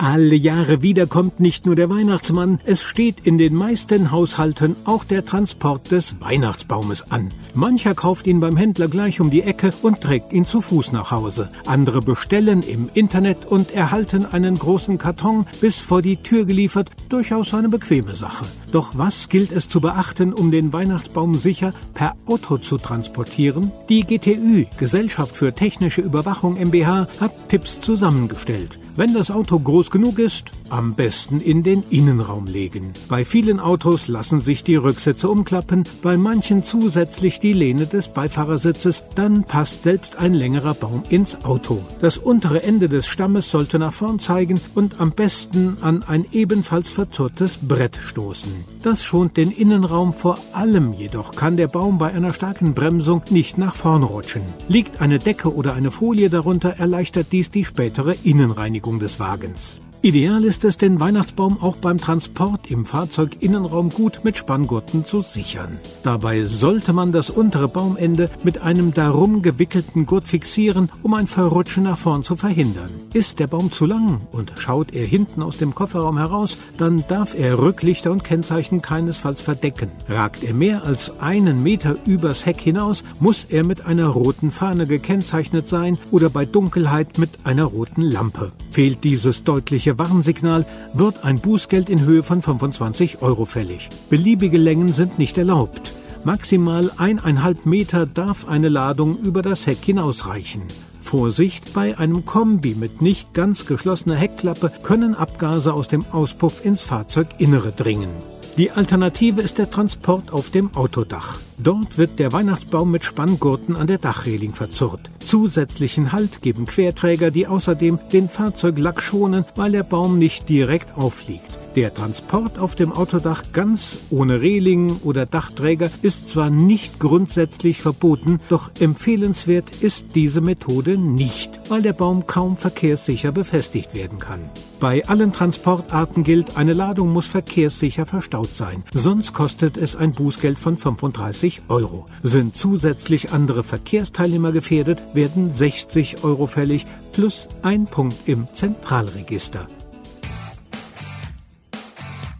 Alle Jahre wieder kommt nicht nur der Weihnachtsmann, es steht in den meisten Haushalten auch der Transport des Weihnachtsbaumes an. Mancher kauft ihn beim Händler gleich um die Ecke und trägt ihn zu Fuß nach Hause. Andere bestellen im Internet und erhalten einen großen Karton bis vor die Tür geliefert, durchaus eine bequeme Sache. Doch was gilt es zu beachten, um den Weihnachtsbaum sicher per Auto zu transportieren? Die GTÜ, Gesellschaft für technische Überwachung MBH, hat Tipps zusammengestellt. Wenn das Auto groß genug ist, am besten in den Innenraum legen. Bei vielen Autos lassen sich die Rücksitze umklappen, bei manchen zusätzlich die Lehne des Beifahrersitzes, dann passt selbst ein längerer Baum ins Auto. Das untere Ende des Stammes sollte nach vorn zeigen und am besten an ein ebenfalls verzurrtes Brett stoßen. Das schont den Innenraum vor allem, jedoch kann der Baum bei einer starken Bremsung nicht nach vorn rutschen. Liegt eine Decke oder eine Folie darunter, erleichtert dies die spätere Innenreinigung des Wagens. Ideal ist es, den Weihnachtsbaum auch beim Transport im Fahrzeuginnenraum gut mit Spanngurten zu sichern. Dabei sollte man das untere Baumende mit einem darum gewickelten Gurt fixieren, um ein Verrutschen nach vorn zu verhindern. Ist der Baum zu lang und schaut er hinten aus dem Kofferraum heraus, dann darf er Rücklichter und Kennzeichen keinesfalls verdecken. Ragt er mehr als einen Meter übers Heck hinaus, muss er mit einer roten Fahne gekennzeichnet sein oder bei Dunkelheit mit einer roten Lampe. Fehlt dieses deutliche Warnsignal wird ein Bußgeld in Höhe von 25 Euro fällig. Beliebige Längen sind nicht erlaubt. Maximal eineinhalb Meter darf eine Ladung über das Heck hinausreichen. Vorsicht, bei einem Kombi mit nicht ganz geschlossener Heckklappe können Abgase aus dem Auspuff ins Fahrzeuginnere dringen. Die Alternative ist der Transport auf dem Autodach. Dort wird der Weihnachtsbaum mit Spanngurten an der Dachreling verzurrt. Zusätzlichen Halt geben Querträger, die außerdem den Fahrzeuglack schonen, weil der Baum nicht direkt aufliegt. Der Transport auf dem Autodach ganz ohne Reling oder Dachträger ist zwar nicht grundsätzlich verboten, doch empfehlenswert ist diese Methode nicht, weil der Baum kaum verkehrssicher befestigt werden kann. Bei allen Transportarten gilt, eine Ladung muss verkehrssicher verstaut sein, sonst kostet es ein Bußgeld von 35 Euro. Sind zusätzlich andere Verkehrsteilnehmer gefährdet, werden 60 Euro fällig plus ein Punkt im Zentralregister.